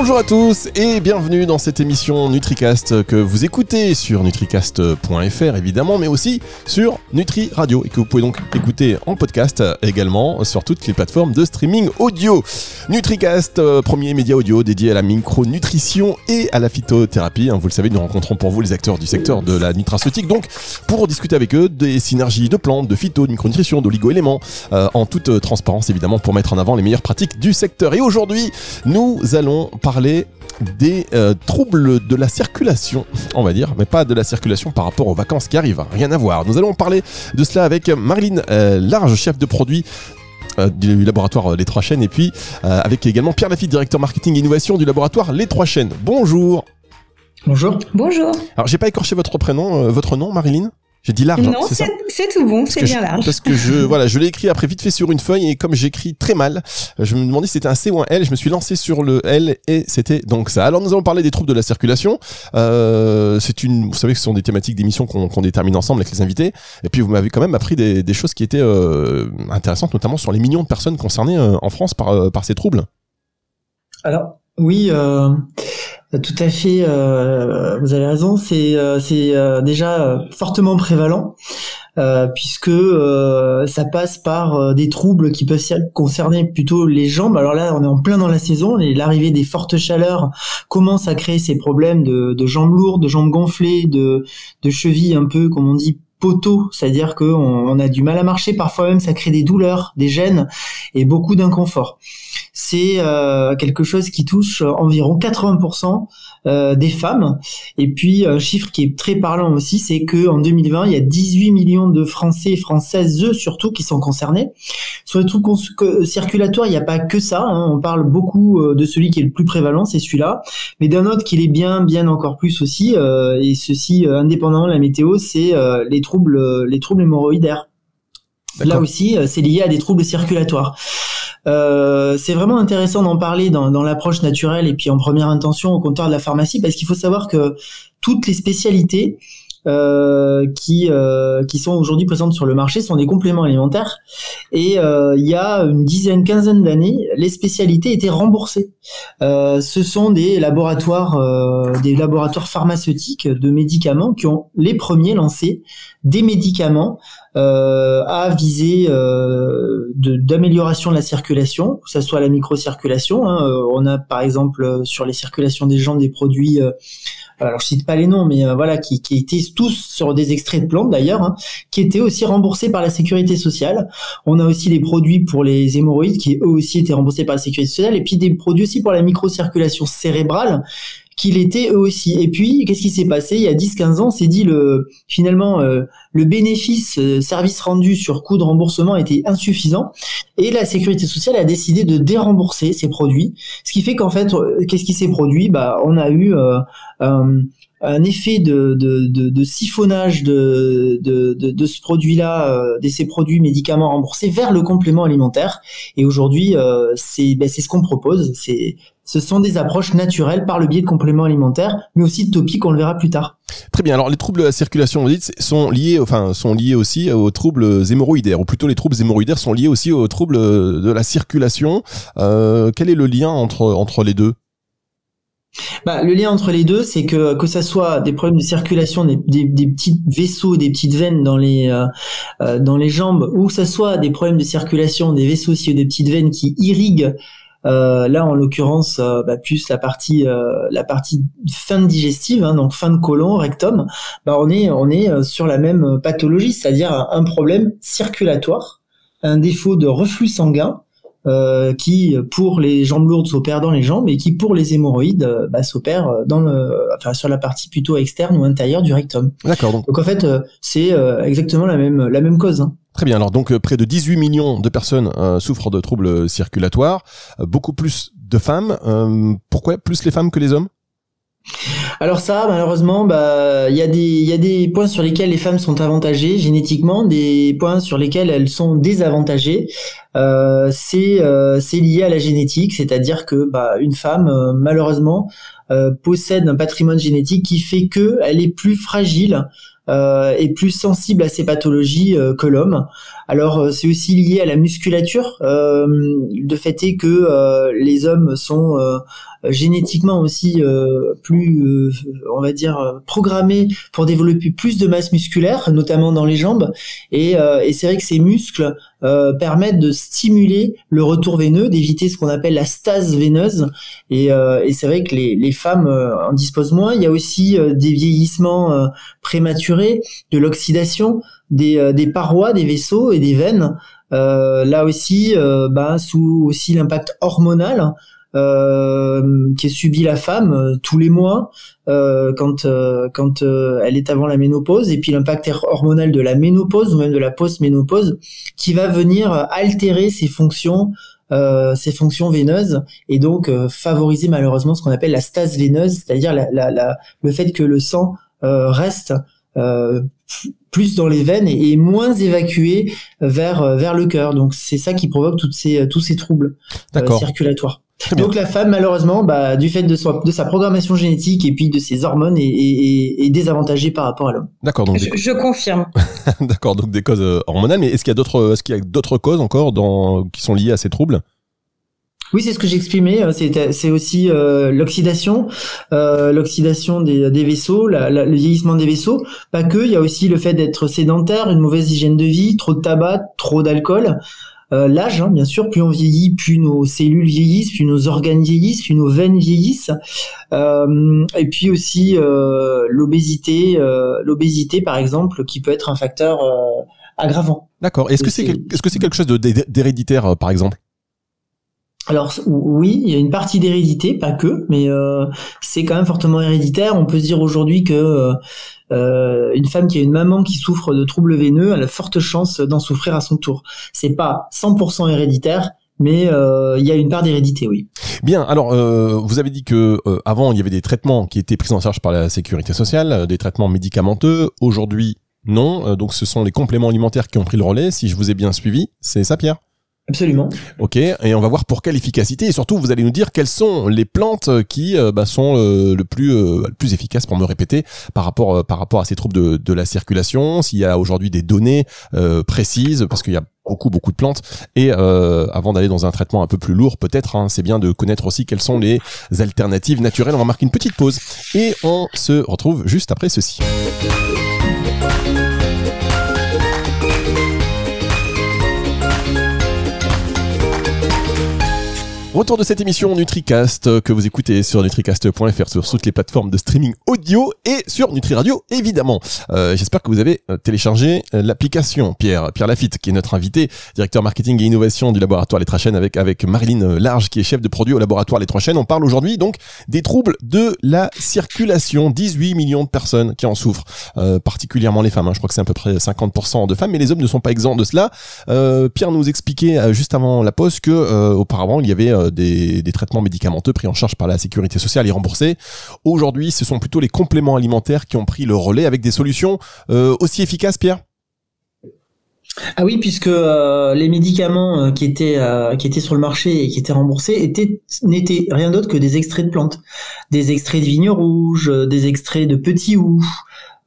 Bonjour à tous et bienvenue dans cette émission NutriCast que vous écoutez sur nutricast.fr évidemment, mais aussi sur Nutri Radio et que vous pouvez donc écouter en podcast également sur toutes les plateformes de streaming audio. NutriCast, euh, premier média audio dédié à la micronutrition et à la phytothérapie. Hein, vous le savez, nous rencontrons pour vous les acteurs du secteur de la nutraceutique, donc pour discuter avec eux des synergies de plantes, de phyto, de micronutrition, d'oligo-éléments, euh, en toute transparence évidemment pour mettre en avant les meilleures pratiques du secteur. Et aujourd'hui, nous allons parler des euh, troubles de la circulation, on va dire, mais pas de la circulation par rapport aux vacances qui arrivent, rien à voir. Nous allons parler de cela avec Marilyn euh, Large, chef de produit euh, du laboratoire Les Trois Chaînes, et puis avec également Pierre Lafitte, directeur marketing et innovation du laboratoire Les Trois Chaînes. Bonjour. Bonjour. Bonjour. Alors j'ai pas écorché votre prénom, votre nom, Marilyn j'ai dit large. Hein, non, c'est tout bon, c'est bien large. Parce que je, voilà, je l'ai écrit après vite fait sur une feuille et comme j'écris très mal, je me demandais si c'était un C ou un L. Je me suis lancé sur le L et c'était donc ça. Alors nous allons parler des troubles de la circulation. Euh, c'est une, vous savez que ce sont des thématiques d'émission qu'on détermine ensemble avec les invités. Et puis vous m'avez quand même appris des, des choses qui étaient euh, intéressantes, notamment sur les millions de personnes concernées euh, en France par, euh, par ces troubles. Alors oui. Euh... Tout à fait, euh, vous avez raison. C'est euh, euh, déjà fortement prévalent puisque ça passe par des troubles qui peuvent concerner plutôt les jambes. Alors là, on est en plein dans la saison. L'arrivée des fortes chaleurs commence à créer ces problèmes de, jambes lourdes, de jambes gonflées, de de chevilles un peu, comme on dit, poteau, c'est-à-dire qu'on on a du mal à marcher, parfois même ça crée des douleurs, des gènes et beaucoup d'inconfort. C'est euh, quelque chose qui touche environ 80% euh, des femmes. Et puis un chiffre qui est très parlant aussi, c'est que en 2020, il y a 18 millions de Français et Françaises surtout qui sont concernés. Sur les troubles circulatoires, il n'y a pas que ça. Hein. On parle beaucoup euh, de celui qui est le plus prévalent, c'est celui-là. Mais d'un autre qui est bien, bien encore plus aussi, et ceci indépendamment de la météo, c'est les troubles, les troubles hémorroïdaires. Là aussi, c'est lié à des troubles circulatoires. Euh, c'est vraiment intéressant d'en parler dans, dans l'approche naturelle et puis en première intention au comptoir de la pharmacie parce qu'il faut savoir que toutes les spécialités qui euh, qui sont aujourd'hui présentes sur le marché sont des compléments alimentaires et euh, il y a une dizaine quinzaine d'années les spécialités étaient remboursées euh, ce sont des laboratoires euh, des laboratoires pharmaceutiques de médicaments qui ont les premiers lancé des médicaments euh, à viser euh, d'amélioration de, la circulation, que ce soit la microcirculation. Hein, euh, on a par exemple sur les circulations des jambes des produits, euh, alors je cite pas les noms, mais voilà, qui, qui étaient tous sur des extraits de plantes d'ailleurs, hein, qui étaient aussi remboursés par la sécurité sociale. On a aussi des produits pour les hémorroïdes qui eux aussi étaient remboursés par la sécurité sociale, et puis des produits aussi pour la microcirculation cérébrale qu'il était eux aussi. Et puis, qu'est-ce qui s'est passé Il y a 10-15 ans, c'est dit le finalement euh, le bénéfice euh, service rendu sur coût de remboursement était insuffisant et la sécurité sociale a décidé de dérembourser ces produits. Ce qui fait qu'en fait, euh, qu'est-ce qui s'est produit? Bah, on a eu un effet de, de, de, de siphonnage de, de, de, ce produit-là, de ces produits médicaments remboursés vers le complément alimentaire. Et aujourd'hui, c'est ben, ce qu'on propose. C'est ce sont des approches naturelles par le biais de compléments alimentaires, mais aussi de topiques, on le verra plus tard. Très bien. Alors les troubles de la circulation, vous dites, sont liés, enfin, sont liés aussi aux troubles hémorroïdaires, ou plutôt les troubles hémorroïdaires sont liés aussi aux troubles de la circulation. Euh, quel est le lien entre entre les deux? Bah, le lien entre les deux, c'est que que ça soit des problèmes de circulation, des, des, petits vaisseaux, des petites veines dans les euh, euh, dans les jambes, ou que ça soit des problèmes de circulation, des vaisseaux aussi, des petites veines qui irriguent euh, là, en l'occurrence, euh, bah, plus la partie euh, la partie fin digestive, hein, donc fin de côlon, rectum, bah, on est on est sur la même pathologie, c'est-à-dire un problème circulatoire, un défaut de reflux sanguin. qui pour les jambes lourdes s'opère dans les jambes et qui pour les hémorroïdes bah, s'opère dans le enfin sur la partie plutôt externe ou intérieure du rectum. D'accord. Donc. en fait c'est exactement la même la même cause. Hein. Très bien. Alors donc euh, près de 18 millions de personnes euh, souffrent de troubles circulatoires, euh, beaucoup plus de femmes. pourquoi plus les femmes que les hommes? Alors ça, malheureusement, bah, il y a des, y a des points sur lesquels les femmes sont avantagées génétiquement, des points sur lesquels elles sont désavantagées. c'est, lié à la génétique, c'est-à-dire que bah, une femme, malheureusement, possède un patrimoine génétique qui fait que elle est plus fragile est plus sensible à ces pathologies euh, que l'homme. Alors euh, c'est aussi lié à la musculature. le fait est que les hommes sont génétiquement aussi plus, on va dire, programmés pour développer plus de masse musculaire, notamment dans les jambes. Et, et c'est vrai que ces muscles euh, permettent de stimuler le retour veineux, d'éviter ce qu'on appelle la stase veineuse. Et, euh, et c'est vrai que les, les femmes euh, en disposent moins. Il y a aussi des vieillissements prématurés, de l'oxydation des, des parois, des vaisseaux et des veines. là aussi, bah, sous aussi l'impact hormonal. Euh, qui est subi la femme euh, tous les mois euh, quand quand elle est avant la ménopause et puis l'impact hormonal de la ménopause ou même de la post-ménopause qui va venir altérer ses fonctions euh, ses fonctions veineuses et donc favoriser malheureusement ce qu'on appelle la stase veineuse, c'est-à-dire la, la, la, le fait que le sang reste plus dans les veines et, moins évacué vers vers le cœur. Donc c'est ça qui provoque toutes ces tous ces troubles circulatoires. Donc la femme, malheureusement, bah, du fait de, de, sa programmation génétique et puis de ses hormones, est, est, désavantagée par rapport à l'homme. D'accord. Donc je, confirme. D'accord. Donc des causes euh, hormonales, mais est-ce qu'il y a d'autres, est-ce qu'il y a d'autres causes encore dans, qui sont liées à ces troubles? Oui, c'est ce que j'exprimais. Euh, c'est aussi euh, l'oxydation, l'oxydation des, des vaisseaux, le vieillissement des vaisseaux. Pas que, il y a aussi le fait d'être sédentaire, une mauvaise hygiène de vie, trop de tabac, trop d'alcool. Euh, l'âge, hein, bien sûr, plus on vieillit, plus nos cellules vieillissent, plus nos organes vieillissent, plus nos veines vieillissent, euh, et puis aussi euh, l'obésité, l'obésité par exemple, qui peut être un facteur aggravant. D'accord. Est-ce que c'est est-ce que c'est quelque chose d'héréditaire par exemple? Alors oui, il y a une partie d'hérédité, pas que, mais c'est quand même fortement héréditaire. On peut se dire aujourd'hui que euh, une femme qui a une maman qui souffre de troubles veineux a la forte chance d'en souffrir à son tour. C'est pas 100% héréditaire, mais euh, il y a une part d'hérédité, oui. Bien. Alors, euh, vous avez dit que avant il y avait des traitements qui étaient pris en charge par la sécurité sociale, des traitements médicamenteux. Aujourd'hui, non. donc, ce sont les compléments alimentaires qui ont pris le relais. Si je vous ai bien suivi, c'est ça, Pierre? Absolument. Ok, et on va voir pour quelle efficacité et surtout vous allez nous dire quelles sont les plantes qui euh, bah, sont euh, le plus euh, le plus efficaces pour me répéter par rapport par rapport à ces troubles de, de la circulation. S'il y a aujourd'hui des données précises parce qu'il y a beaucoup beaucoup de plantes et avant d'aller dans un traitement un peu plus lourd peut-être hein, c'est bien de connaître aussi quelles sont les alternatives naturelles. On va marquer une petite pause et on se retrouve juste après ceci. Retour de cette émission NutriCast euh, que vous écoutez sur nutricast.fr sur toutes les plateformes de streaming audio et sur Nutri Radio évidemment. Euh, J'espère que vous avez euh, téléchargé euh, l'application Pierre Pierre Lafitte qui est notre invité, directeur marketing et innovation du laboratoire Les Trois Chaînes avec avec Marilyn Large qui est chef de produit au laboratoire Les Trois Chaînes. On parle aujourd'hui donc des troubles de la circulation. 18 millions de personnes qui en souffrent, euh, particulièrement les femmes. Hein. Je crois que c'est à peu près 50% de femmes, mais les hommes ne sont pas exempts de cela. Pierre nous expliquait juste avant la pause que auparavant il y avait euh, des, traitements médicamenteux pris en charge par la sécurité sociale et remboursés. Aujourd'hui, ce sont plutôt les compléments alimentaires qui ont pris le relais avec des solutions euh, aussi efficaces, Pierre? Ah oui, puisque euh, les médicaments qui étaient qui étaient sur le marché et qui étaient remboursés étaient n'étaient rien d'autre que des extraits de plantes, des extraits de vignes rouges, des extraits de petits hou,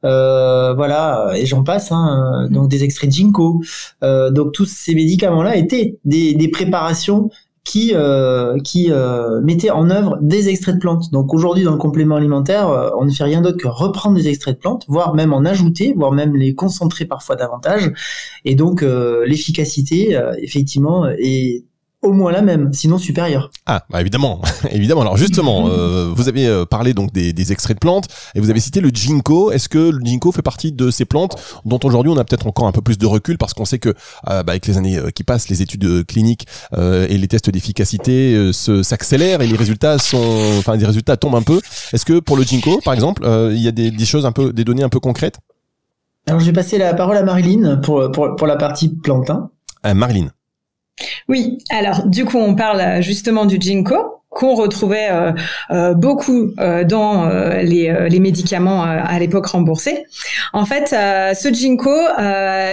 voilà, et j'en passe, hein, donc des extraits de ginkgo. donc tous ces médicaments-là étaient des préparations qui euh, euh, en œuvre des extraits de plantes. Donc aujourd'hui dans le complément alimentaire, euh, on ne fait rien d'autre que reprendre des extraits de plantes, voire même en ajouter, voire même les concentrer parfois davantage. Et donc euh, l'efficacité effectivement est au moins la même, sinon supérieure. Ah, bah évidemment, évidemment. Alors justement, euh, vous avez euh, parlé donc des, des, extraits de plantes et vous avez cité le ginkgo. Est-ce que le ginkgo fait partie de ces plantes dont aujourd'hui on a peut-être encore un peu plus de recul parce qu'on sait que euh, bah, avec les années qui passent, les études cliniques et les tests d'efficacité s'accélèrent et les résultats sont, enfin des résultats tombent un peu. Est-ce que pour le ginkgo, par exemple, il y a des, des choses un peu, des données un peu concrètes? Alors je vais passer la parole à Marilyn pour pour, pour la partie plantain. Marilyn. Oui, alors du coup on parle justement du ginkgo qu'on retrouvait euh, euh, beaucoup euh, dans les, les, médicaments à l'époque remboursés. En fait, ce ginkgo,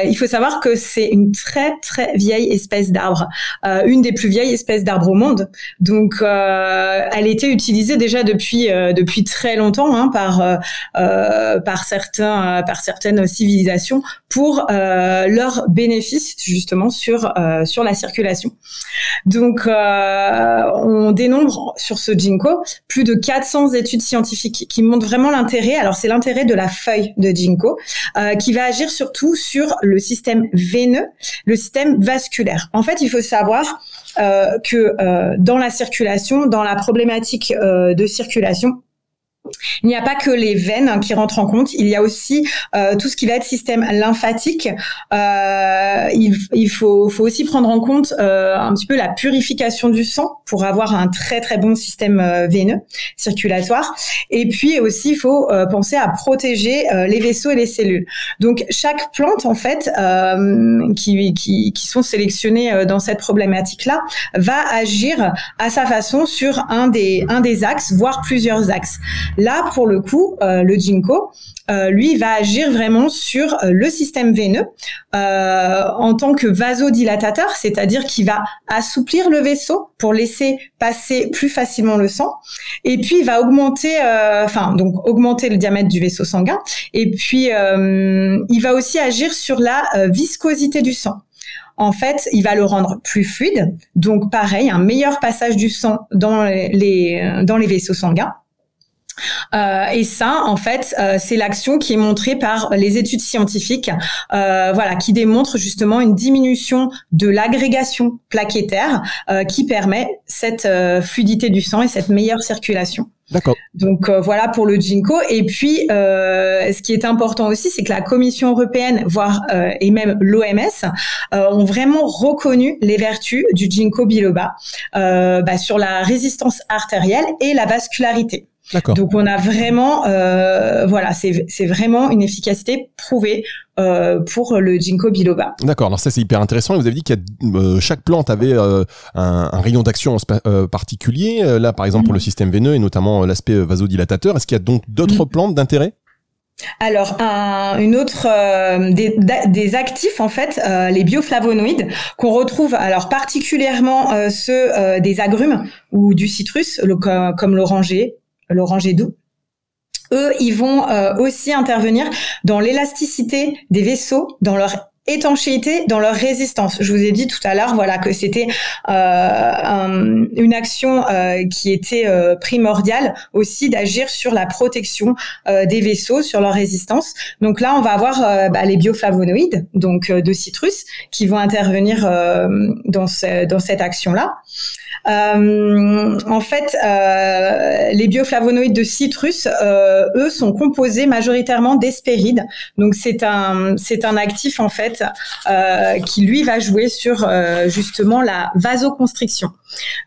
il faut savoir que c'est une très très vieille espèce d'arbre, une des plus vieilles espèces d'arbres au monde. Donc, elle était utilisée déjà depuis depuis très longtemps hein, par par certains par certaines civilisations pour leurs bénéfices justement sur sur la circulation. Donc on dénombre sur ce ginkgo plus de 400 études scientifiques qui montrent vraiment l'intérêt. Alors c'est l'intérêt de la feuille de ginkgo qui va agir surtout sur le système veineux, le système vasculaire. En fait, il faut savoir euh, que euh, dans la circulation, dans la problématique euh, de circulation, il n'y a pas que les veines qui rentrent en compte, il y a aussi euh, tout ce qui va être système lymphatique. Euh, il, il faut, faut, aussi prendre en compte euh, un petit peu la purification du sang pour avoir un très très bon système euh, veineux circulatoire. Et puis aussi, il faut euh, penser à protéger euh, les vaisseaux et les cellules. Donc chaque plante en fait qui, qui, qui, sont sélectionnées dans cette problématique-là va agir à sa façon sur un des, un des axes, voire plusieurs axes. Là, pour le coup, euh, le ginkgo, euh, lui, va agir vraiment sur euh, le système veineux en tant que vasodilatateur, c'est-à-dire qu'il va assouplir le vaisseau pour laisser passer plus facilement le sang, et puis il va augmenter, enfin donc augmenter le diamètre du vaisseau sanguin, et puis il va aussi agir sur la viscosité du sang en fait, il va le rendre plus fluide. Donc, pareil, un meilleur passage du sang dans les, dans les vaisseaux sanguins. Euh, et ça, en fait, euh, c'est l'action qui est montrée par les études scientifiques, euh, voilà, qui démontrent justement une diminution de l'agrégation plaquettaire qui permet cette fluidité du sang et cette meilleure circulation. D'accord. Donc voilà pour le Ginkgo. Et puis, ce qui est important aussi, c'est que la Commission européenne, voire et même l'OMS, ont vraiment reconnu les vertus du Ginkgo biloba bah, sur la résistance artérielle et la vascularité. Donc on a vraiment, euh, voilà, c'est vraiment une efficacité prouvée euh, pour le ginkgo biloba. D'accord. Alors ça c'est hyper intéressant. vous avez dit que euh, chaque plante avait un, un, rayon d'action particulier. Là par exemple pour le mm. système veineux et notamment l'aspect vasodilatateur. Est-ce qu'il y a donc d'autres mm. plantes d'intérêt? Alors, un, une autre des, des, actifs en fait, les bioflavonoïdes qu'on retrouve alors particulièrement ceux des agrumes ou du citrus, le, comme l'oranger, l'oranger doux. Eux, ils vont euh, aussi intervenir dans l'élasticité des vaisseaux, dans leur étanchéité dans leur résistance. Je vous ai dit tout à l'heure, voilà, que c'était euh, une action euh, qui était primordiale aussi d'agir sur la protection des vaisseaux, sur leur résistance. Donc là, on va avoir bah, les bioflavonoïdes, donc de citrus, qui vont intervenir dans, dans cette action-là. Euh, en fait, euh, les bioflavonoïdes de citrus, euh, eux, sont composés majoritairement d'hespérides. Donc c'est un c'est un actif en fait qui lui va jouer sur justement la vasoconstriction.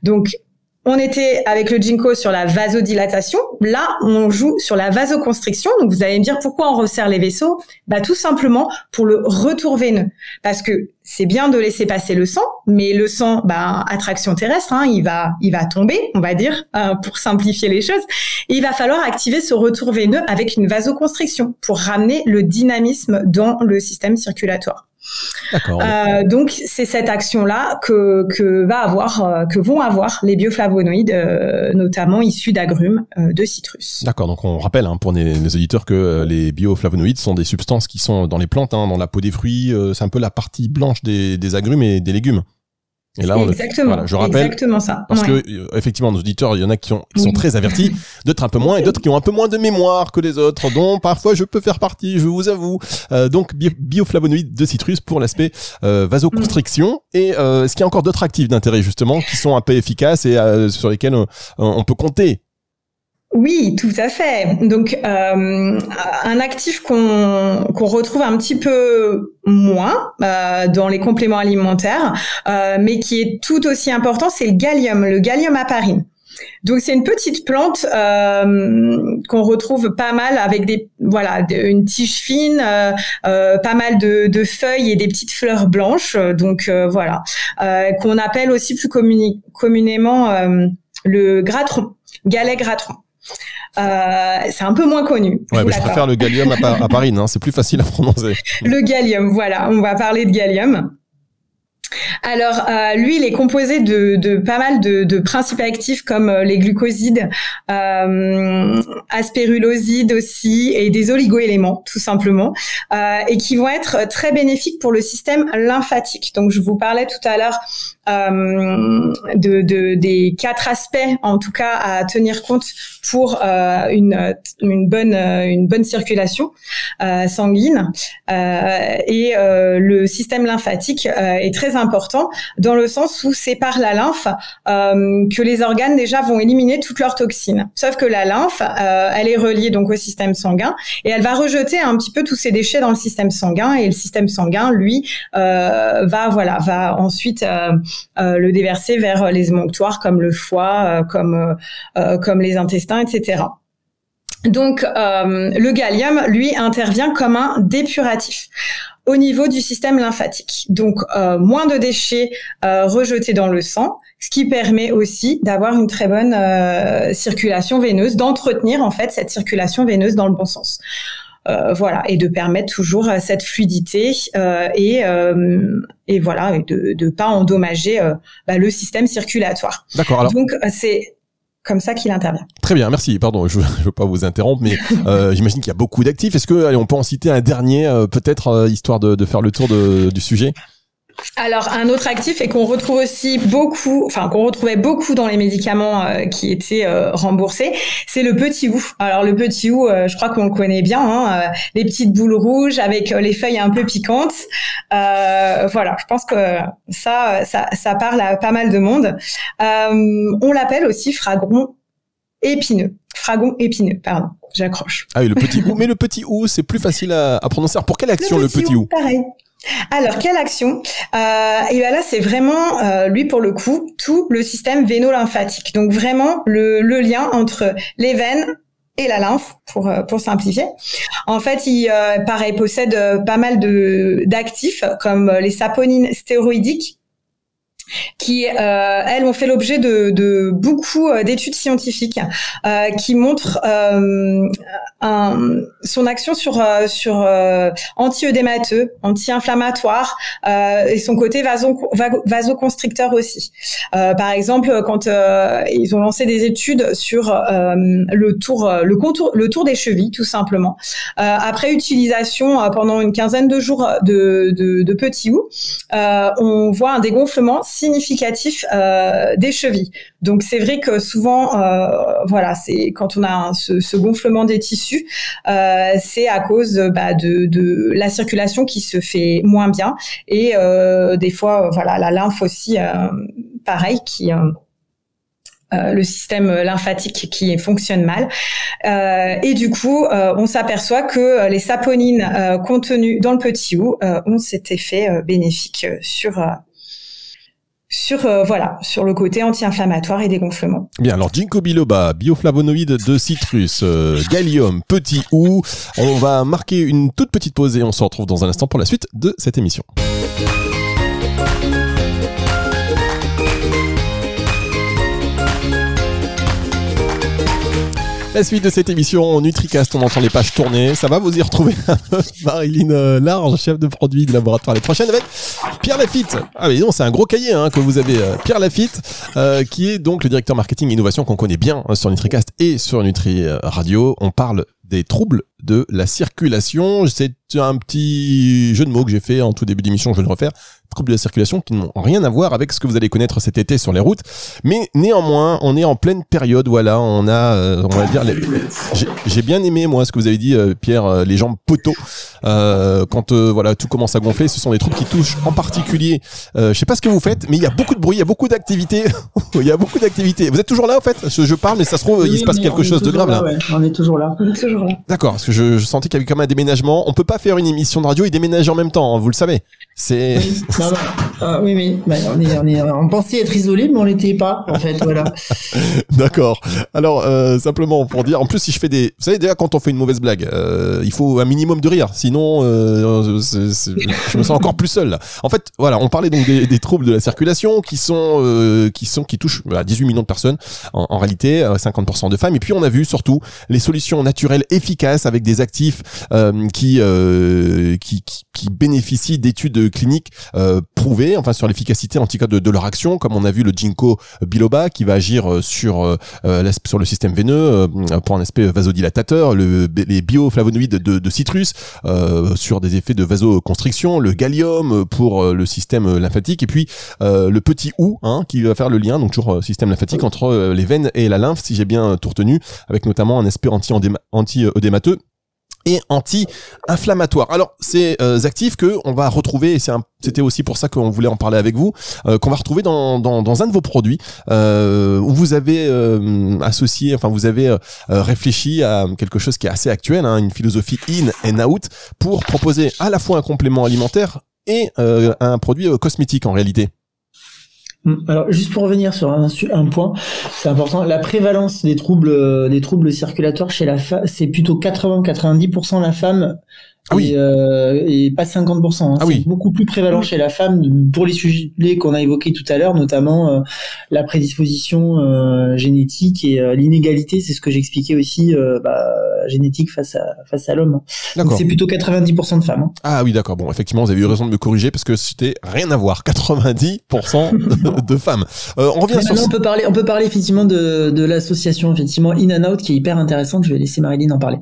Donc on était avec le ginkgo sur la vasodilatation. Là, on joue sur la vasoconstriction. Donc, vous allez me dire pourquoi on resserre les vaisseaux? Bah, tout simplement pour le retour veineux. Parce que c'est bien de laisser passer le sang, mais le sang, bah, attraction terrestre, hein, il va, il va tomber, on va dire, euh, pour simplifier les choses. Il va falloir activer ce retour veineux avec une vasoconstriction pour ramener le dynamisme dans le système circulatoire. Euh, donc c'est cette action-là que, que va avoir, euh, que vont avoir les bioflavonoïdes, euh, notamment issus d'agrumes de citrus. D'accord. Donc on rappelle hein, pour les, auditeurs que les bioflavonoïdes sont des substances qui sont dans les plantes, hein, dans la peau des fruits. c'est un peu la partie blanche des, des agrumes et des légumes. Et là, exactement, je rappelle, exactement ça. Parce que euh, effectivement, nos auditeurs, il y en a qui, ont, qui sont très avertis, d'autres un peu moins, et d'autres qui ont un peu moins de mémoire que les autres, dont parfois je peux faire partie, je vous avoue. Euh, donc bioflavonoïdes de citrus pour l'aspect euh, vasoconstriction. Et est-ce qu'il y a encore d'autres actifs d'intérêt justement qui sont un peu efficaces et sur lesquels on peut compter oui, tout à fait. Donc, euh, un actif qu'on retrouve un petit peu moins euh, dans les compléments alimentaires, euh, mais qui est tout aussi important, c'est le gallium, le gallium aparine. Donc c'est une petite plante qu'on retrouve pas mal avec des voilà une tige fine, pas mal de, de, feuilles et des petites fleurs blanches. Donc voilà qu'on appelle aussi plus communément le gratron, galet gratron. Euh, c'est un peu moins connu. Ouais, mais je préfère le gallium à, Paris, hein, c'est plus facile à prononcer. le gallium, voilà, on va parler de gallium. Alors, euh, lui, il est composé de, de pas mal de, de, principes actifs comme euh, les glucosides, euh, aspérulosides aussi, et des oligoéléments, tout simplement, euh, et qui vont être très bénéfiques pour le système lymphatique. Donc, je vous parlais tout à l'heure euh, de, de, des quatre aspects, en tout cas, à tenir compte pour euh, une, une bonne une bonne circulation sanguine. et le système lymphatique est très important dans le sens où c'est par la lymphe euh, que les organes déjà vont éliminer toutes leurs toxines. Sauf que la lymphe, euh, elle est reliée donc au système sanguin et elle va rejeter un petit peu tous ces déchets dans le système sanguin et le système sanguin, lui, euh, va voilà, va ensuite le déverser vers les émonctoires comme le foie, comme comme les intestins, etc. Donc, le gallium, lui, intervient comme un dépuratif au niveau du système lymphatique. Donc euh, moins de déchets euh, rejetés dans le sang, ce qui permet aussi d'avoir une très bonne euh, circulation veineuse, d'entretenir en fait cette circulation veineuse dans le bon sens. voilà, et de permettre toujours cette fluidité et, et voilà, et de ne pas endommager bah, le système circulatoire. D'accord. Donc c'est comme ça qu'il intervient. Très bien, merci. Pardon, je ne veux pas vous interrompre, mais euh, j'imagine qu'il y a beaucoup d'actifs. Est-ce que allez, on peut en citer un dernier, euh, peut-être, euh, histoire de, de, faire le tour de, du sujet? Alors un autre actif et qu'on retrouve aussi beaucoup, enfin qu'on retrouvait beaucoup dans les médicaments euh, qui étaient euh, remboursés, c'est le petit ou. Alors le petit ou, euh, je crois qu'on le connaît bien, hein, les petites boules rouges avec les feuilles un peu piquantes. voilà, je pense que ça, ça, ça parle à pas mal de monde. on l'appelle aussi fragon épineux. Fragon épineux, pardon, j'accroche. Ah oui, le petit ou, mais le petit ou, c'est plus facile à, à prononcer. pour quelle action le petit, ou Pareil. Alors, quelle action euh, Et bien là, c'est vraiment, euh, lui pour le coup, tout le système véno-lymphatique. Donc vraiment le, lien entre les veines et la lymphe, pour, euh, pour simplifier. En fait, il, pareil, possède pas mal de d'actifs comme les saponines stéroïdiques qui euh, elles ont fait l'objet de, beaucoup euh, d'études scientifiques euh, qui montrent euh, son action sur euh, sur euh, anti-œdémateux, anti-inflammatoire et son côté vaso, vasoconstricteur aussi. par exemple, quand ils ont lancé des études sur le tour le contour le tour des chevilles tout simplement après utilisation pendant une quinzaine de jours de de, de petits ou on voit un dégonflement significatif euh, des chevilles. Donc c'est vrai que souvent, euh, voilà, c'est quand on a ce, gonflement des tissus, euh, c'est à cause bah, de, de, la circulation qui se fait moins bien et des fois, voilà, la lymphe aussi, pareil, qui le système lymphatique qui fonctionne mal. et du coup, on s'aperçoit que les saponines contenues dans le petit ou ont cet effet bénéfique sur sur euh, voilà sur le côté anti-inflammatoire et dégonflement. Bien alors ginkgo biloba, bioflavonoïde de citrus, euh, gallium, petit ou. On va marquer une toute petite pause et on se retrouve dans un instant pour la suite de cette émission. La suite de cette émission NutriCast, on entend les pages tourner. Ça va, vous y retrouver Marilyn euh, Large, chef de produit du laboratoire Les Prochaines avec Pierre Lafitte. Ah mais non, c'est un gros cahier hein, que vous avez. Euh, Pierre Lafitte, euh, qui est donc le directeur marketing et innovation qu'on connaît bien sur NutriCast et sur Nutri Radio. On parle des troubles de la circulation. C'est un petit jeu de mots que j'ai fait en tout début d'émission, je vais le refaire troubles de la circulation qui n'ont rien à voir avec ce que vous allez connaître cet été sur les routes. Mais néanmoins, on est en pleine période, voilà, on a, euh, on va dire, j'ai bien aimé moi ce que vous avez dit, euh, Pierre, euh, les jambes poteaux. quand voilà tout commence à gonfler, ce sont des troubles qui touchent en particulier. je sais pas ce que vous faites, mais il y a beaucoup de bruit, il y a beaucoup d'activités. il y a beaucoup d'activités. Vous êtes toujours là, en fait? Je parle, mais ça se trouve, il se passe quelque chose de grave là. On est toujours là. On est toujours D'accord, parce que je, je sentais qu'il y avait quand même un déménagement. On peut pas faire une émission de radio et déménager en même temps, hein, vous le savez. C'est. Ah, oui, oui. Bah, on, est, on, est, on pensait être isolé, mais on l'était pas, en fait. Voilà. D'accord. Alors, euh, simplement pour dire, en plus, si je fais des. Vous savez, déjà, quand on fait une mauvaise blague, euh, il faut un minimum de rire. Sinon, euh, je me sens encore plus seul. Là. En fait, voilà, on parlait donc des, des troubles de la circulation qui sont, euh, qui sont, qui touchent à 18 millions de personnes, en, en réalité, 50% de femmes. Et puis, on a vu surtout les solutions naturelles efficaces avec des actifs qui, qui, qui, qui bénéficient d'études cliniques prouvées retrouver, enfin sur l'efficacité en tout cas de, de, leur action, comme on a vu le ginkgo biloba qui va agir sur sur le système veineux pour un aspect vasodilatateur, le, les bioflavonoïdes de, de citrus sur des effets de vasoconstriction, le gallium pour le système lymphatique et puis le petit ou hein, qui va faire le lien donc toujours système lymphatique entre les veines et la lymphe si j'ai bien tout retenu avec notamment un aspect anti-œdémateux et anti-inflammatoire. Alors ces euh, actifs que on va retrouver, et c'était aussi pour ça qu'on voulait en parler avec vous, euh, qu'on va retrouver dans, dans, dans, un de vos produits euh, où vous avez associé, enfin vous avez réfléchi à quelque chose qui est assez actuel, hein, une philosophie in and out pour proposer à la fois un complément alimentaire et un produit cosmétique en réalité. Mm. Alors juste pour revenir sur un, point, c'est important. La prévalence des troubles euh, des troubles circulatoires chez la femme, c'est plutôt 80-90% la femme ah oui. Euh, et, pas 50%. Hein. Ah oui. beaucoup plus prévalent chez la femme pour les sujets qu'on a évoqués tout à l'heure, notamment euh, la prédisposition euh, génétique et l'inégalité. C'est ce que j'expliquais aussi, bah, génétique face à face à l'homme. Donc c'est plutôt 90% de femmes. Hein. Ah oui, d'accord. Bon, effectivement, vous avez eu raison de me corriger parce que c'était rien à voir. 90% de, femmes. on revient sur. on peut parler, on peut parler effectivement de, de l'association effectivement In and Out qui est hyper intéressante. Je vais laisser Marilyn en parler.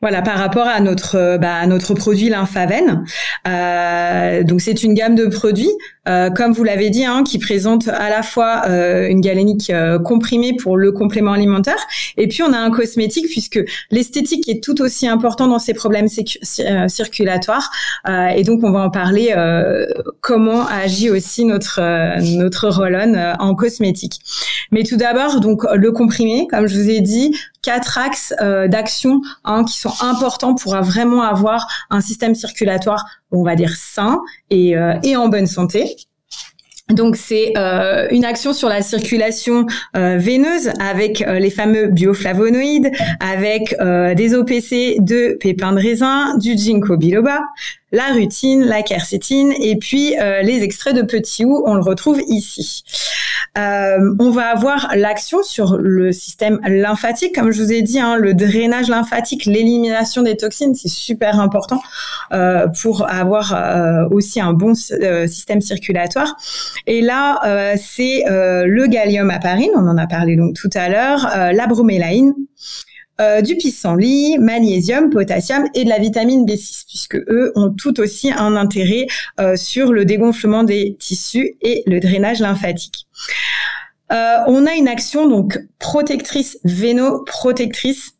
Voilà, par rapport à notre euh, bah, notre produit Lymphaven. Euh, donc c'est une gamme de produits, euh, comme vous l'avez dit, hein, qui présente à la fois euh, une galénique euh, comprimée pour le complément alimentaire, et puis on a un cosmétique puisque l'esthétique est tout aussi important dans ces problèmes circulatoires. et donc on va en parler comment agit aussi notre notre Rollon en cosmétique. Mais tout d'abord, donc le comprimé, comme je vous ai dit, quatre axes d'action hein, qui sont importants pour vraiment avoir un système circulatoire, on va dire sain et, euh, et en bonne santé. Donc c'est euh, une action sur la circulation euh, veineuse avec les fameux bioflavonoïdes, avec des OPC de pépins de raisin, du ginkgo biloba, la rutine, la quercétine et puis les extraits de petits ou on le retrouve ici. Euh, on va avoir l'action sur le système lymphatique, comme je vous ai dit, hein, le drainage lymphatique, l'élimination des toxines, c'est super important euh, pour avoir euh, aussi un bon système circulatoire. Et là, c'est le gallium apparine, on en a parlé donc tout à l'heure, la bromélaïne, euh, du pissenlit, magnésium, potassium et de la vitamine B6, puisque eux ont tout aussi un intérêt euh, sur le dégonflement des tissus et le drainage lymphatique. Euh, on a une action donc protectrice, vénoprotectrice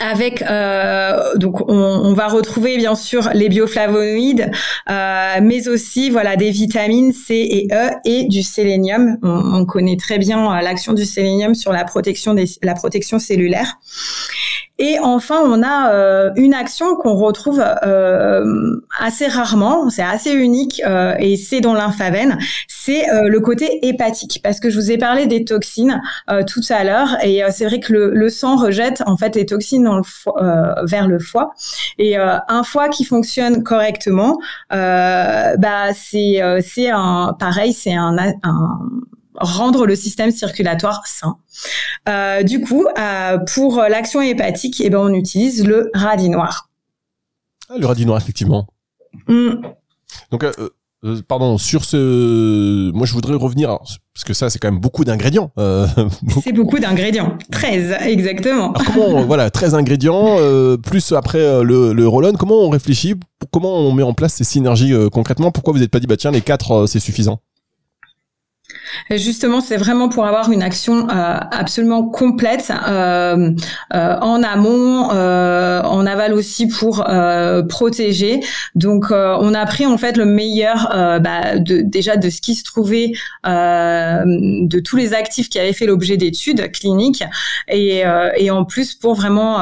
avec euh, donc on, on, va retrouver bien sûr les bioflavonoïdes, euh, mais aussi voilà des vitamines C et E et du sélénium. On, on connaît très bien euh, l'action du sélénium sur la protection des la protection cellulaire. Et enfin, on a euh, une action qu'on retrouve euh, assez rarement, c'est assez unique euh, et c'est dans l'infavène, c'est le côté hépatique. Parce que je vous ai parlé des toxines tout à l'heure et c'est vrai que le, le, sang rejette en fait les toxines dans le vers le foie. Et un foie qui fonctionne correctement, bah c'est c'est un pareil, c'est un, un rendre le système circulatoire sain. Euh, du coup, euh, pour l'action hépatique, eh ben, on utilise le radis noir. Ah, le radis noir, effectivement. Mm. Donc, euh, pardon, sur ce, moi je voudrais revenir, parce que ça c'est quand même beaucoup d'ingrédients. Euh, C'est beaucoup d'ingrédients, 13 exactement. Alors comment, voilà, 13 ingrédients, plus après le, le comment on réfléchit, comment on met en place ces synergies concrètement? Pourquoi vous n'êtes pas dit, bah tiens, les 4 c'est suffisant? Justement, c'est vraiment pour avoir une action euh, absolument complète euh, euh, en amont, en aval aussi pour protéger. Donc, on a pris en fait le meilleur bah, déjà de ce qui se trouvait de tous les actifs qui avaient fait l'objet d'études cliniques et, et en plus pour vraiment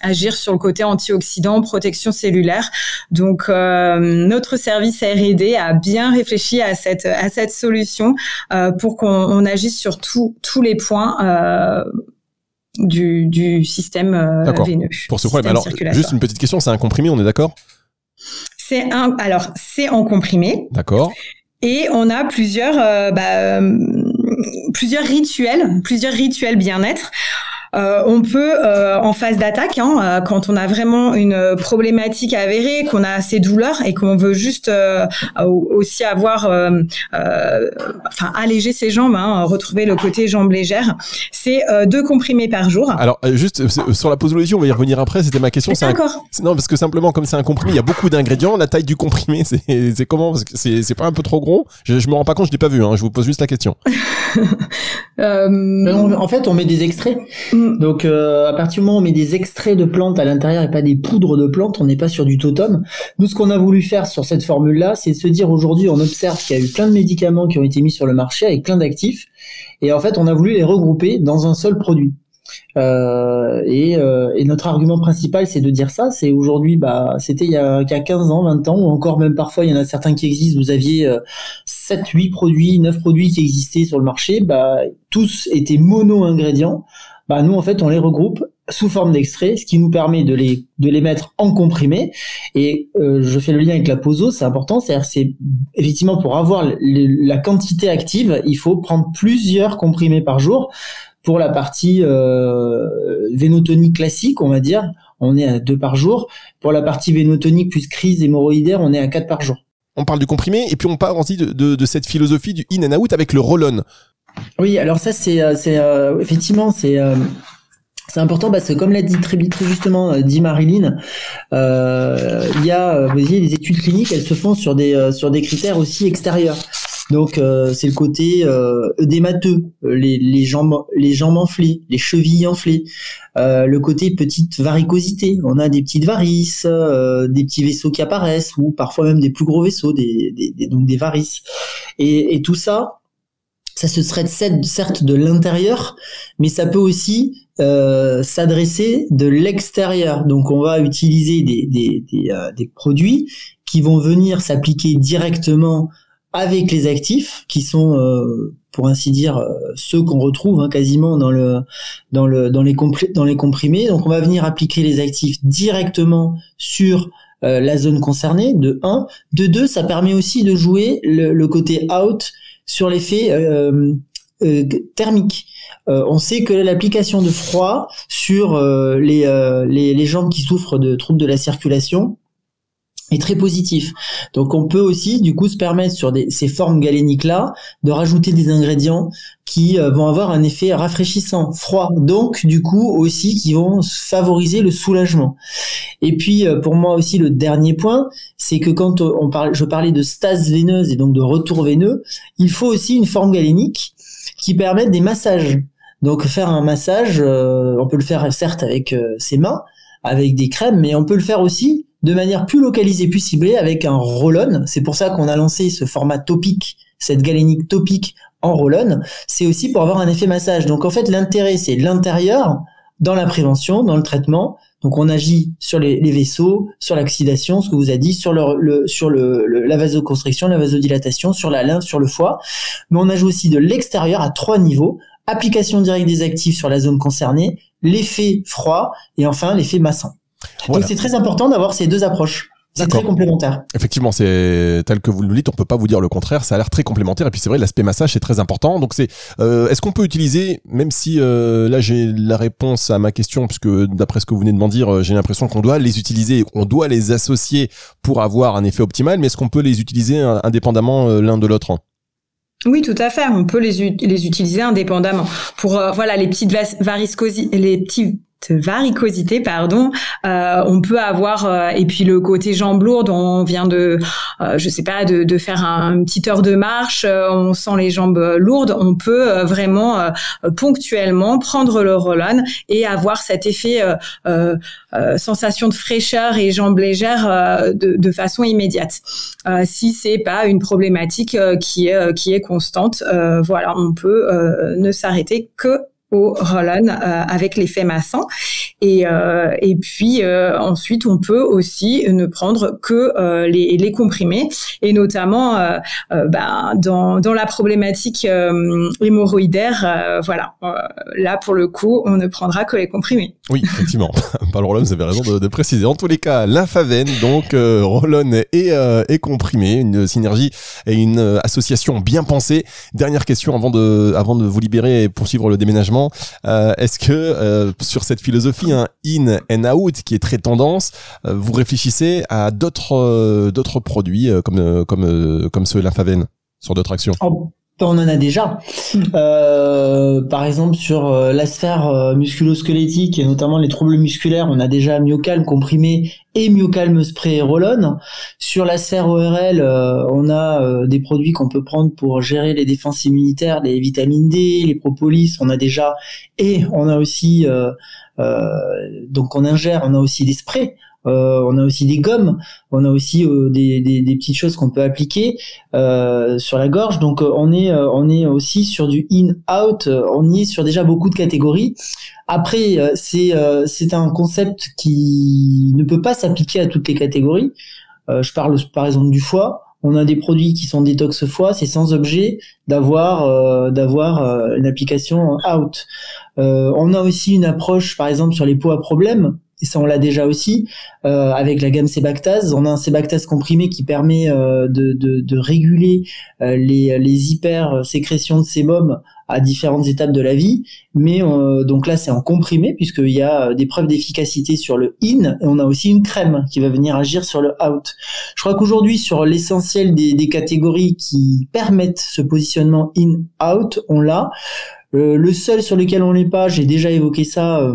agir sur le côté antioxydant, protection cellulaire. Donc, notre service R&D a bien réfléchi à cette à cette solution euh, pour qu'on agisse sur tous les points. Euh, du, système euh, veineux. Pour ce problème, alors juste une petite question, c'est un comprimé, on est d'accord? C'est un, alors c'est en comprimé. D'accord. Et on a plusieurs, bah, plusieurs rituels, plusieurs rituels bien-être. Euh, on peut, euh, en phase d'attaque, hein, euh, quand on a vraiment une problématique avérée, qu'on a ces douleurs et qu'on veut juste aussi avoir, enfin alléger ses jambes, hein, retrouver le côté jambes légères, c'est deux comprimés par jour. Alors juste sur la posologie, on va y revenir après. C'était ma question. D'accord. Non, parce que simplement comme c'est un comprimé, il y a beaucoup d'ingrédients. La taille du comprimé, c'est comment Parce que c'est pas un peu trop gros. Je, je me rends pas compte, je l'ai pas vu. Hein, je vous pose juste la question. en fait, on met des extraits. Donc euh, à partir du moment où on met des extraits de plantes à l'intérieur et pas des poudres de plantes, on n'est pas sur du totem. Nous, ce qu'on a voulu faire sur cette formule-là, c'est se dire aujourd'hui, on observe qu'il y a eu plein de médicaments qui ont été mis sur le marché avec plein d'actifs, et en fait, on a voulu les regrouper dans un seul produit. Euh, et, euh, et, notre argument principal, c'est de dire ça. C'est aujourd'hui, bah, c'était il, y a, 15 ans, 20 ans, ou encore même parfois, il y en a certains qui existent. Vous aviez euh, 7, 8 produits, 9 produits qui existaient sur le marché. Bah, tous étaient mono-ingrédients. Bah, nous, en fait, on les regroupe sous forme d'extrait, ce qui nous permet de les de les mettre en comprimé. Et euh, je fais le lien avec la poso, c'est important. C'est-à-dire, c'est effectivement pour avoir la quantité active, il faut prendre plusieurs comprimés par jour pour la partie euh, vénotonique classique, on va dire, on est à deux par jour. Pour la partie vénotonique plus crise hémorroïdaire, on est à quatre par jour. On parle du comprimé et puis on parle aussi de, cette philosophie du in and out avec le roll-on. Oui, alors ça c'est euh, euh, effectivement c'est c'est important parce que comme l'a dit très, justement dit Marilyn, il y a vous voyez les études cliniques elles se font sur des sur des critères aussi extérieurs. Donc euh, c'est le côté euh, les, les jambes les jambes enflées, les chevilles enflées, euh, le côté petite varicosité. On a des petites varices, euh, des petits vaisseaux qui apparaissent ou parfois même des plus gros vaisseaux, des, donc des varices. Et tout ça, ça se serait certes de l'intérieur, mais ça peut aussi euh, s'adresser de l'extérieur. Donc on va utiliser euh, des produits qui vont venir s'appliquer directement avec les actifs qui sont euh, pour ainsi dire ceux qu'on retrouve hein, quasiment dans le dans le dans les comprimés donc on va venir appliquer les actifs directement sur la zone concernée de 1 de 2 ça permet aussi de jouer le, côté out sur l'effet thermique on sait que l'application de froid sur les jambes qui souffrent de troubles de la circulation est très positif. Donc on peut aussi du coup se permettre sur ces formes galéniques là de rajouter des ingrédients qui euh, vont avoir un effet rafraîchissant, froid. Donc du coup aussi qui vont favoriser le soulagement. Et puis euh, pour moi aussi le dernier point, c'est que quand on parle je parlais de stase veineuse et donc de retour veineux, il faut aussi une forme galénique qui permette des massages. Donc faire un massage, euh, on peut le faire certes avec ses mains, avec des crèmes, mais on peut le faire aussi de manière plus localisée, plus ciblée avec un roll-on. C'est pour ça qu'on a lancé ce format topique, cette galénique topique en roll-on. C'est aussi pour avoir un effet massage. Donc en fait, l'intérêt, c'est l'intérieur dans la prévention, dans le traitement. Donc on agit sur les, vaisseaux, sur l'oxydation, ce que vous a dit, sur le, sur la vasoconstriction, la vasodilatation, sur la lymphe, sur le foie. Mais on agit aussi de l'extérieur à trois niveaux application directe des actifs sur la zone concernée, l'effet froid et enfin l'effet massant. Donc c'est très important d'avoir ces deux approches. C'est très complémentaire. Effectivement, c'est tel que vous le dites, on peut pas vous dire le contraire. Ça a l'air très complémentaire. Et puis c'est vrai, l'aspect massage c'est très important. Donc c'est, euh, est-ce qu'on peut utiliser, même si euh, là j'ai la réponse à ma question, puisque d'après ce que vous venez de m'en dire, euh, j'ai l'impression qu'on doit les utiliser, on doit les associer pour avoir un effet optimal. Mais est-ce qu'on peut les utiliser indépendamment l'un de l'autre? Oui, tout à fait. On peut les, les utiliser indépendamment. Pour voilà les petites varicosités, les petits varicosité, pardon, euh, on peut avoir euh, et puis le côté jambes lourdes, on vient de, euh, je sais pas, de, faire un, une heure de marche, on sent les jambes lourdes, on peut vraiment ponctuellement prendre le roll-on et avoir cet effet sensation de fraîcheur et jambes légères de, de, façon immédiate. si c'est pas une problématique qui est qui est constante, voilà, on peut ne s'arrêter que au roll-on euh, avec l'effet massant. Et, euh, et puis euh, ensuite, on peut aussi ne prendre que les, comprimés, et notamment ben, dans, dans la problématique hémorroïdaire, voilà, là pour le coup, on ne prendra que les comprimés. Oui, effectivement. Alors là, vous avez raison de, préciser. En tous les cas, l'infavène, donc euh, roll-on comprimé, une synergie et une association bien pensée. Dernière question avant de, avant de vous libérer et poursuivre le déménagement évidemment. Est-ce que sur cette philosophie hein, in and out qui est très tendance, vous réfléchissez à d'autres produits comme comme comme ceux Lymphaven sur d'autres actions? Oh, on en a déjà. Hmm. Euh, par exemple, sur euh, la sphère euh, musculo-squelettique et notamment les troubles musculaires, on a déjà Myocalm comprimé et Myocalm spray et Sur la sphère ORL, on a des produits qu'on peut prendre pour gérer les défenses immunitaires, les vitamines D, les propolis, on a déjà et on a aussi donc on ingère, on a aussi des sprays euh, on a aussi des gommes, on a aussi euh, des, petites choses qu'on peut appliquer euh, sur la gorge. Donc on est on est aussi sur du in-out. On est sur déjà beaucoup de catégories. Après, c'est c'est un concept qui ne peut pas s'appliquer à toutes les catégories. je parle par exemple du foie. On a des produits qui sont détox foie, c'est sans objet d'avoir d'avoir une application out. on a aussi une approche, par exemple, sur les poids à problème et ça on l'a déjà aussi euh, avec la gamme Sebactase. On a un Sebactase comprimé qui permet euh, de, de, de, réguler euh, les, les hyper sécrétions de sébum à différentes étapes de la vie. Mais euh, donc là c'est en comprimé puisqu'il y a des preuves d'efficacité sur le in et on a aussi une crème qui va venir agir sur le out. Je crois qu'aujourd'hui sur l'essentiel des, des catégories qui permettent ce positionnement in-out, on l'a. le seul sur lequel on n'est pas, j'ai déjà évoqué ça euh,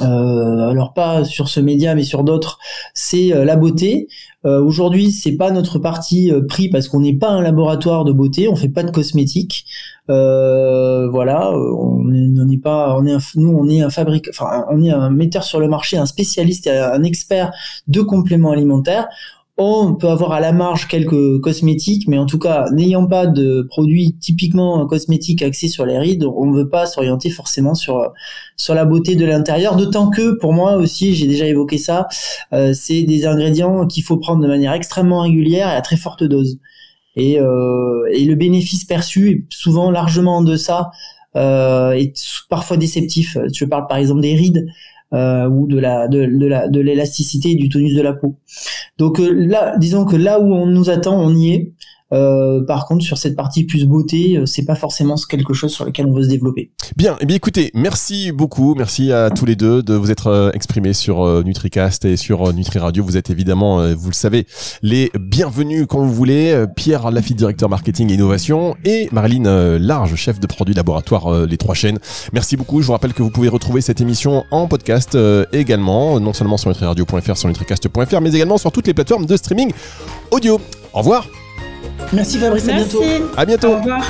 alors pas sur ce média mais sur d'autres, c'est euh, la beauté. Euh, Aujourd'hui, c'est pas notre parti euh, pris parce qu'on n'est pas un laboratoire de beauté, on fait pas de cosmétiques. Euh, voilà, on n'est pas, on est un, nous on est un fabrique, enfin on est un metteur sur le marché, un spécialiste, un expert de compléments alimentaires on peut avoir à la marge quelques cosmétiques, mais en tout cas, n'ayant pas de produits typiquement cosmétiques axés sur les rides, on ne veut pas s'orienter forcément sur la beauté de l'intérieur. D'autant que, pour moi aussi, j'ai déjà évoqué ça, euh, c'est des ingrédients qu'il faut prendre de manière extrêmement régulière et à très forte dose. Et, euh, le bénéfice perçu est souvent largement en deçà euh, et parfois déceptif. Je parle par exemple des rides. Euh, ou de la de, de la de l'élasticité et du tonus de la peau. Donc euh, là, disons que là où on nous attend, on y est. Euh, par contre, sur cette partie plus beauté, euh, c'est pas forcément quelque chose sur lequel on veut se développer. Bien, eh bien écoutez, merci beaucoup, merci à tous les deux de vous être euh, exprimés sur NutriCast et sur Nutri Radio. Vous êtes évidemment, vous le savez, les bienvenus quand vous voulez. Pierre Lafitte, directeur marketing et innovation, et Marilyn Large, chef de produit laboratoire Les Trois Chaînes. Merci beaucoup. Je vous rappelle que vous pouvez retrouver cette émission en podcast également, non seulement sur nutriradio.fr, sur nutricast.fr, mais également sur toutes les plateformes de streaming audio. Au revoir. Merci Fabrice, à bientôt. À bientôt. Au revoir.